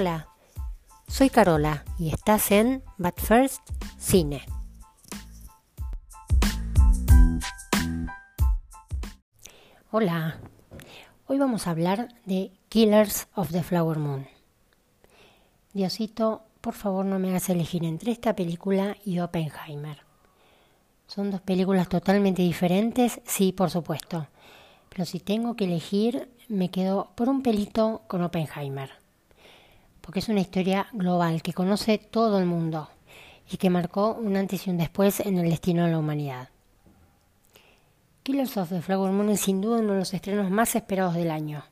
Hola, soy Carola y estás en But First Cine. Hola, hoy vamos a hablar de Killers of the Flower Moon. Diosito, por favor no me hagas elegir entre esta película y Oppenheimer. Son dos películas totalmente diferentes, sí, por supuesto. Pero si tengo que elegir, me quedo por un pelito con Oppenheimer porque es una historia global que conoce todo el mundo y que marcó un antes y un después en el destino de la humanidad. Killers of the Flower Moon es sin duda uno de los estrenos más esperados del año.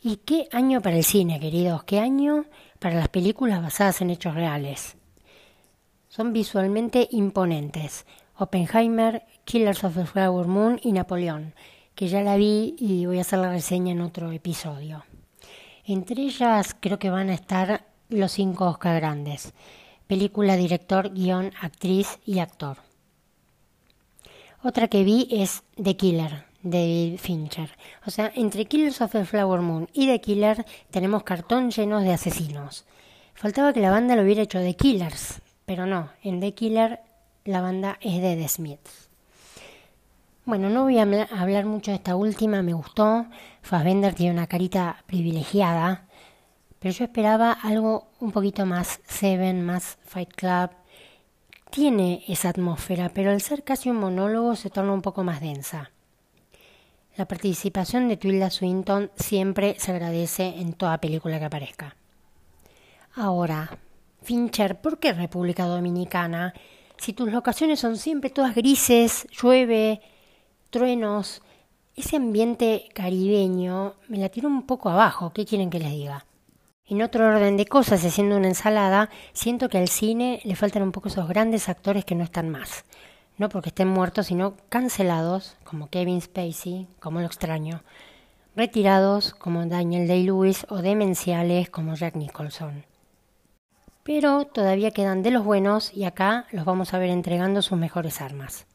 ¿Y qué año para el cine, queridos? ¿Qué año para las películas basadas en hechos reales? Son visualmente imponentes. Oppenheimer, Killers of the Flower Moon y Napoleón, que ya la vi y voy a hacer la reseña en otro episodio. Entre ellas creo que van a estar los cinco Oscar grandes. Película, director, guion, actriz y actor. Otra que vi es The Killer, David Fincher. O sea, entre Killers of the Flower Moon y The Killer tenemos cartón llenos de asesinos. Faltaba que la banda lo hubiera hecho The Killers, pero no, en The Killer la banda es de The Smiths. Bueno, no voy a hablar mucho de esta última, me gustó. Fassbender tiene una carita privilegiada, pero yo esperaba algo un poquito más Seven, más Fight Club. Tiene esa atmósfera, pero al ser casi un monólogo se torna un poco más densa. La participación de Tilda Swinton siempre se agradece en toda película que aparezca. Ahora, Fincher, ¿por qué República Dominicana? Si tus locaciones son siempre todas grises, llueve, truenos, ese ambiente caribeño me la tiro un poco abajo, ¿qué quieren que les diga? En otro orden de cosas, haciendo una ensalada, siento que al cine le faltan un poco esos grandes actores que no están más. No porque estén muertos, sino cancelados, como Kevin Spacey, como lo extraño, retirados, como Daniel Day-Lewis, o demenciales, como Jack Nicholson. Pero todavía quedan de los buenos y acá los vamos a ver entregando sus mejores armas.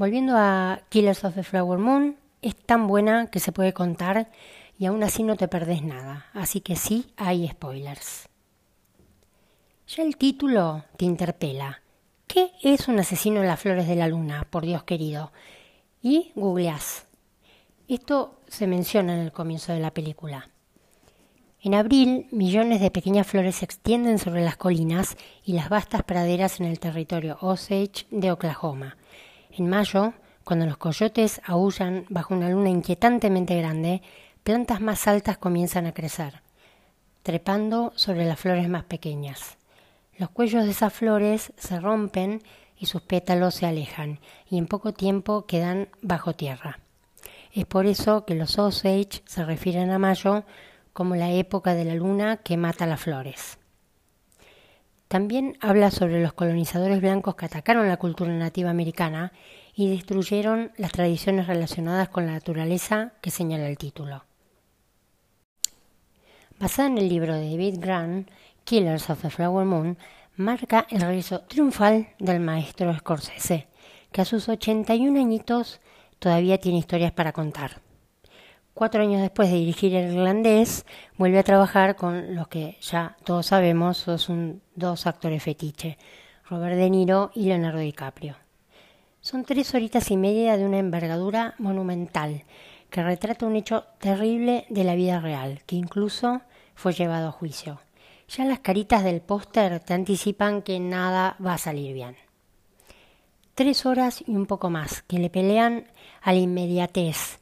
Volviendo a Killers of the Flower Moon, es tan buena que se puede contar y aún así no te perdés nada, así que sí hay spoilers. Ya el título te interpela. ¿Qué es un asesino en las flores de la luna, por Dios querido? Y googleás. Esto se menciona en el comienzo de la película. En abril, millones de pequeñas flores se extienden sobre las colinas y las vastas praderas en el territorio Osage de Oklahoma, en mayo, cuando los coyotes aullan bajo una luna inquietantemente grande, plantas más altas comienzan a crecer, trepando sobre las flores más pequeñas. Los cuellos de esas flores se rompen y sus pétalos se alejan, y en poco tiempo quedan bajo tierra. Es por eso que los Osage se refieren a mayo como la época de la luna que mata las flores. También habla sobre los colonizadores blancos que atacaron la cultura nativa americana y destruyeron las tradiciones relacionadas con la naturaleza que señala el título. Basada en el libro de David Grant, Killers of the Flower Moon, marca el regreso triunfal del maestro Scorsese, que a sus 81 añitos todavía tiene historias para contar cuatro años después de dirigir el irlandés, vuelve a trabajar con los que ya todos sabemos son dos actores fetiche, Robert De Niro y Leonardo DiCaprio. Son tres horitas y media de una envergadura monumental que retrata un hecho terrible de la vida real, que incluso fue llevado a juicio. Ya las caritas del póster te anticipan que nada va a salir bien. Tres horas y un poco más, que le pelean a la inmediatez,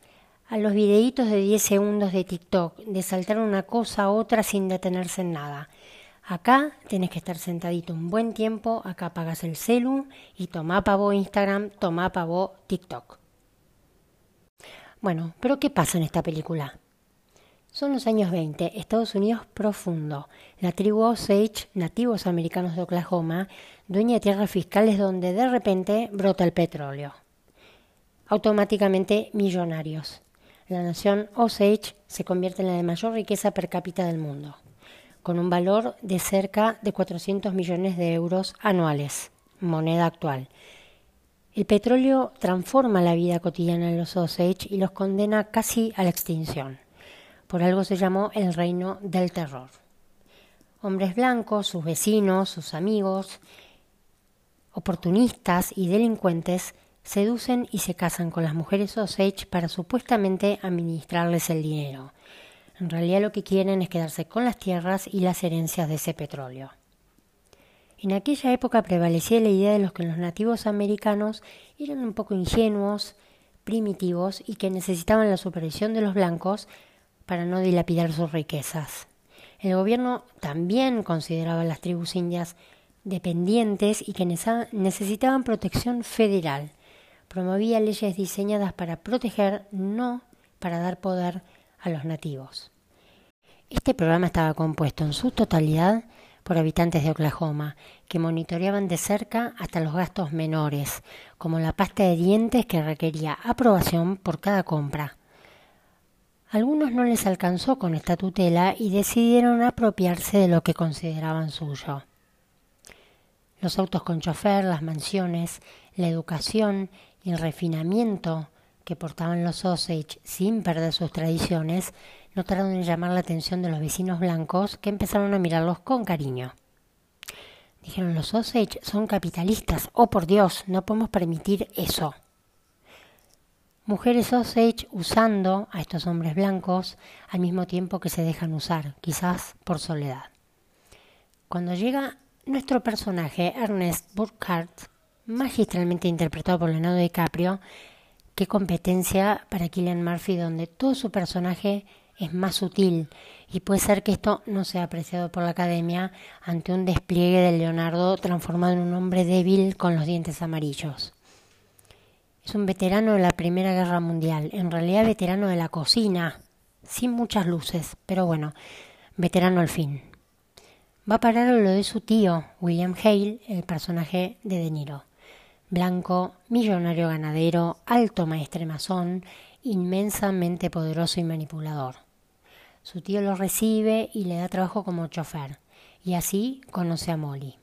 a los videitos de 10 segundos de TikTok, de saltar una cosa a otra sin detenerse en nada. Acá tenés que estar sentadito un buen tiempo, acá apagas el celu y toma pavo Instagram, toma pavo TikTok. Bueno, pero ¿qué pasa en esta película? Son los años 20, Estados Unidos profundo. La tribu Osage, nativos americanos de Oklahoma, dueña de tierras fiscales donde de repente brota el petróleo. Automáticamente millonarios la nación Osage se convierte en la de mayor riqueza per cápita del mundo, con un valor de cerca de 400 millones de euros anuales, moneda actual. El petróleo transforma la vida cotidiana de los Osage y los condena casi a la extinción. Por algo se llamó el reino del terror. Hombres blancos, sus vecinos, sus amigos, oportunistas y delincuentes seducen y se casan con las mujeres Osage para supuestamente administrarles el dinero. En realidad lo que quieren es quedarse con las tierras y las herencias de ese petróleo. En aquella época prevalecía la idea de los que los nativos americanos eran un poco ingenuos, primitivos y que necesitaban la supervisión de los blancos para no dilapidar sus riquezas. El gobierno también consideraba a las tribus indias dependientes y que necesitaban protección federal. Promovía leyes diseñadas para proteger, no para dar poder a los nativos. Este programa estaba compuesto en su totalidad por habitantes de Oklahoma, que monitoreaban de cerca hasta los gastos menores, como la pasta de dientes que requería aprobación por cada compra. Algunos no les alcanzó con esta tutela y decidieron apropiarse de lo que consideraban suyo. Los autos con chofer, las mansiones, la educación el refinamiento que portaban los Osage sin perder sus tradiciones no en llamar la atención de los vecinos blancos que empezaron a mirarlos con cariño. Dijeron los Osage son capitalistas. Oh por Dios, no podemos permitir eso. Mujeres Osage usando a estos hombres blancos al mismo tiempo que se dejan usar, quizás por soledad. Cuando llega nuestro personaje, Ernest Burkhardt, magistralmente interpretado por Leonardo DiCaprio, Qué competencia para Killian Murphy donde todo su personaje es más sutil y puede ser que esto no sea apreciado por la academia ante un despliegue de Leonardo transformado en un hombre débil con los dientes amarillos. Es un veterano de la Primera Guerra Mundial, en realidad veterano de la cocina, sin muchas luces, pero bueno, veterano al fin. Va a parar lo de su tío, William Hale, el personaje de De Niro blanco, millonario ganadero, alto maestre masón, inmensamente poderoso y manipulador. Su tío lo recibe y le da trabajo como chofer, y así conoce a Molly.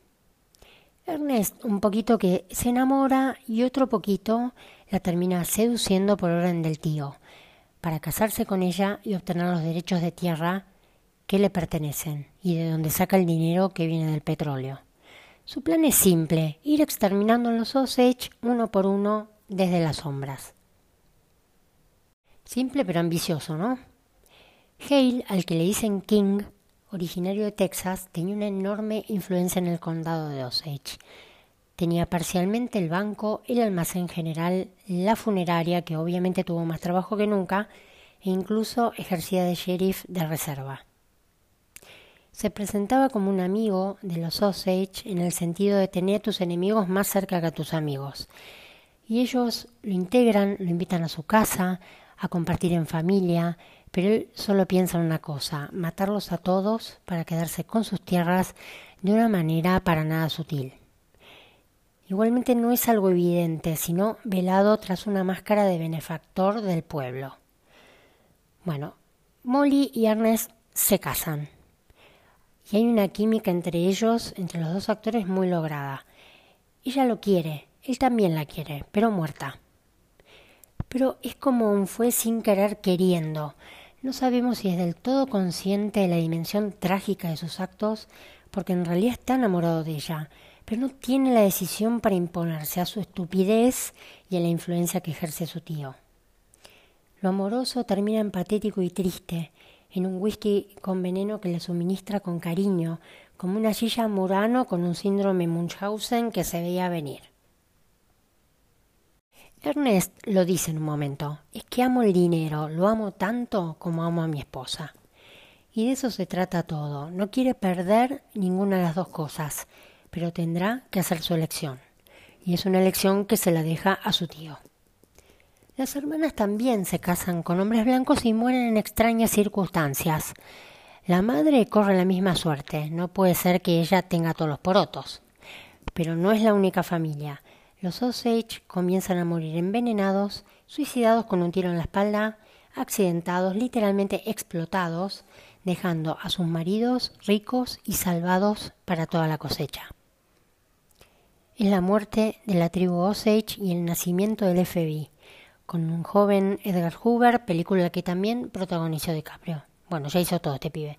Ernest, un poquito que se enamora y otro poquito la termina seduciendo por orden del tío, para casarse con ella y obtener los derechos de tierra que le pertenecen y de donde saca el dinero que viene del petróleo. Su plan es simple, ir exterminando los Osage uno por uno desde las sombras. Simple pero ambicioso, ¿no? Hale, al que le dicen King, originario de Texas, tenía una enorme influencia en el condado de Osage. Tenía parcialmente el banco, el almacén general, la funeraria, que obviamente tuvo más trabajo que nunca, e incluso ejercía de sheriff de reserva se presentaba como un amigo de los Osage en el sentido de tener a tus enemigos más cerca que a tus amigos. Y ellos lo integran, lo invitan a su casa, a compartir en familia, pero él solo piensa en una cosa, matarlos a todos para quedarse con sus tierras de una manera para nada sutil. Igualmente no es algo evidente, sino velado tras una máscara de benefactor del pueblo. Bueno, Molly y Ernest se casan y hay una química entre ellos, entre los dos actores, muy lograda. Ella lo quiere, él también la quiere, pero muerta. Pero es como un fue sin querer queriendo. No sabemos si es del todo consciente de la dimensión trágica de sus actos, porque en realidad está enamorado de ella, pero no tiene la decisión para imponerse a su estupidez y a la influencia que ejerce su tío. Lo amoroso termina en patético y triste, en un whisky con veneno que le suministra con cariño, como una silla Murano con un síndrome Munchausen que se veía venir. Ernest lo dice en un momento, es que amo el dinero, lo amo tanto como amo a mi esposa. Y de eso se trata todo, no quiere perder ninguna de las dos cosas, pero tendrá que hacer su elección. Y es una elección que se la deja a su tío. Las hermanas también se casan con hombres blancos y mueren en extrañas circunstancias. La madre corre la misma suerte, no puede ser que ella tenga todos los porotos. Pero no es la única familia. Los Osage comienzan a morir envenenados, suicidados con un tiro en la espalda, accidentados, literalmente explotados, dejando a sus maridos ricos y salvados para toda la cosecha. Es la muerte de la tribu Osage y el nacimiento del FBI con un joven Edgar Hoover, película que también protagonizó DiCaprio. Bueno, ya hizo todo este pibe.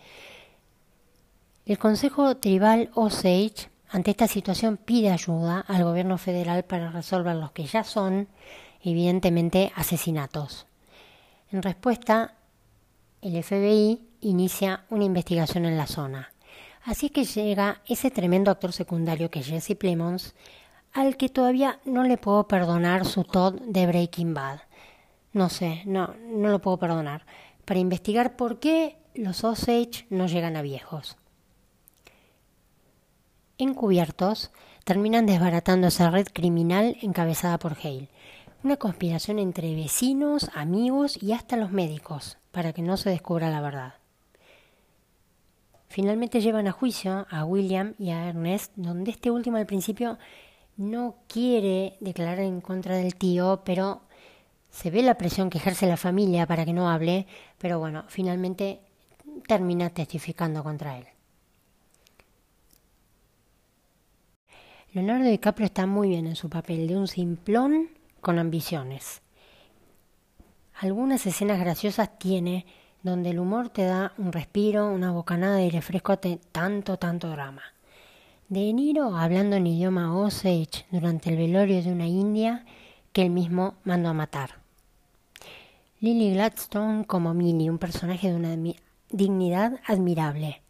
El Consejo Tribal Osage ante esta situación pide ayuda al gobierno federal para resolver los que ya son, evidentemente, asesinatos. En respuesta, el FBI inicia una investigación en la zona. Así es que llega ese tremendo actor secundario que es Jesse Plemons, al que todavía no le puedo perdonar su Todd de Breaking Bad. No sé, no, no lo puedo perdonar. Para investigar por qué los Osage no llegan a viejos. Encubiertos, terminan desbaratando esa red criminal encabezada por Hale. Una conspiración entre vecinos, amigos y hasta los médicos, para que no se descubra la verdad. Finalmente llevan a juicio a William y a Ernest, donde este último al principio no quiere declarar en contra del tío, pero se ve la presión que ejerce la familia para que no hable, pero bueno, finalmente termina testificando contra él. Leonardo DiCaprio está muy bien en su papel de un simplón con ambiciones. Algunas escenas graciosas tiene donde el humor te da un respiro, una bocanada de aire de tanto, tanto drama. De Niro hablando en idioma Osage durante el velorio de una india que él mismo mandó a matar. Lily Gladstone como Minnie, un personaje de una dignidad admirable.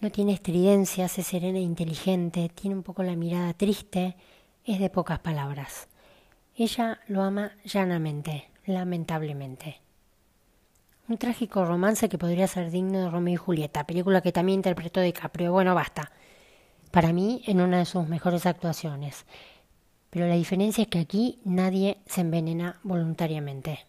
No tiene estridencias, es serena e inteligente, tiene un poco la mirada triste, es de pocas palabras. Ella lo ama llanamente, lamentablemente. Un trágico romance que podría ser digno de Romeo y Julieta, película que también interpretó DiCaprio. Bueno, basta. Para mí, en una de sus mejores actuaciones. Pero la diferencia es que aquí nadie se envenena voluntariamente.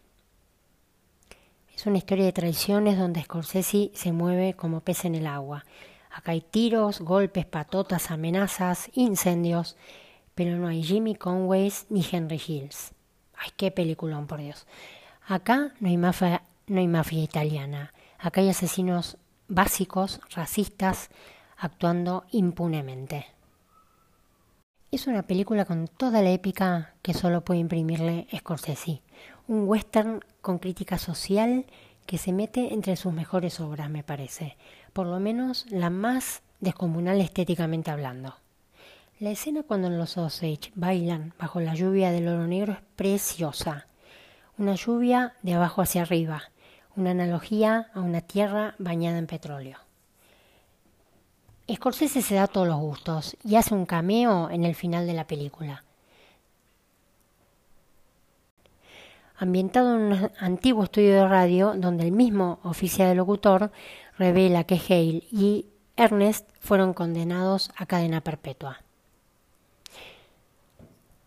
Es una historia de traiciones donde Scorsese se mueve como pez en el agua. Acá hay tiros, golpes, patotas, amenazas, incendios, pero no hay Jimmy Conways ni Henry Hills. Ay, qué peliculón, por Dios. Acá no hay mafia, no hay mafia italiana. Acá hay asesinos básicos, racistas, actuando impunemente. Es una película con toda la épica que solo puede imprimirle Scorsese un western con crítica social que se mete entre sus mejores obras, me parece, por lo menos la más descomunal estéticamente hablando. La escena cuando los Osage bailan bajo la lluvia del oro negro es preciosa. Una lluvia de abajo hacia arriba, una analogía a una tierra bañada en petróleo. Scorsese se da todos los gustos y hace un cameo en el final de la película. ambientado en un antiguo estudio de radio donde el mismo oficial de locutor revela que Hale y Ernest fueron condenados a cadena perpetua.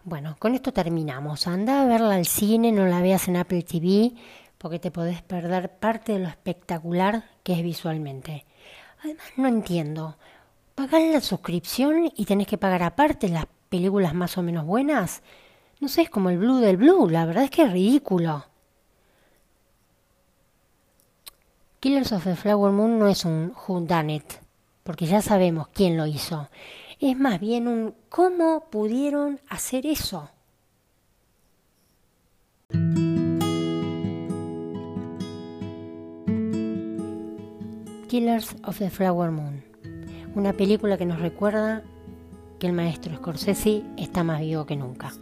Bueno, con esto terminamos. Anda a verla al cine, no la veas en Apple TV, porque te podés perder parte de lo espectacular que es visualmente. Además, no entiendo. ¿Pagás la suscripción y tenés que pagar aparte las películas más o menos buenas? No sé, es como el blue del blue, la verdad es que es ridículo. Killers of the Flower Moon no es un who done it, porque ya sabemos quién lo hizo. Es más bien un cómo pudieron hacer eso. Killers of the Flower Moon, una película que nos recuerda que el maestro Scorsese está más vivo que nunca.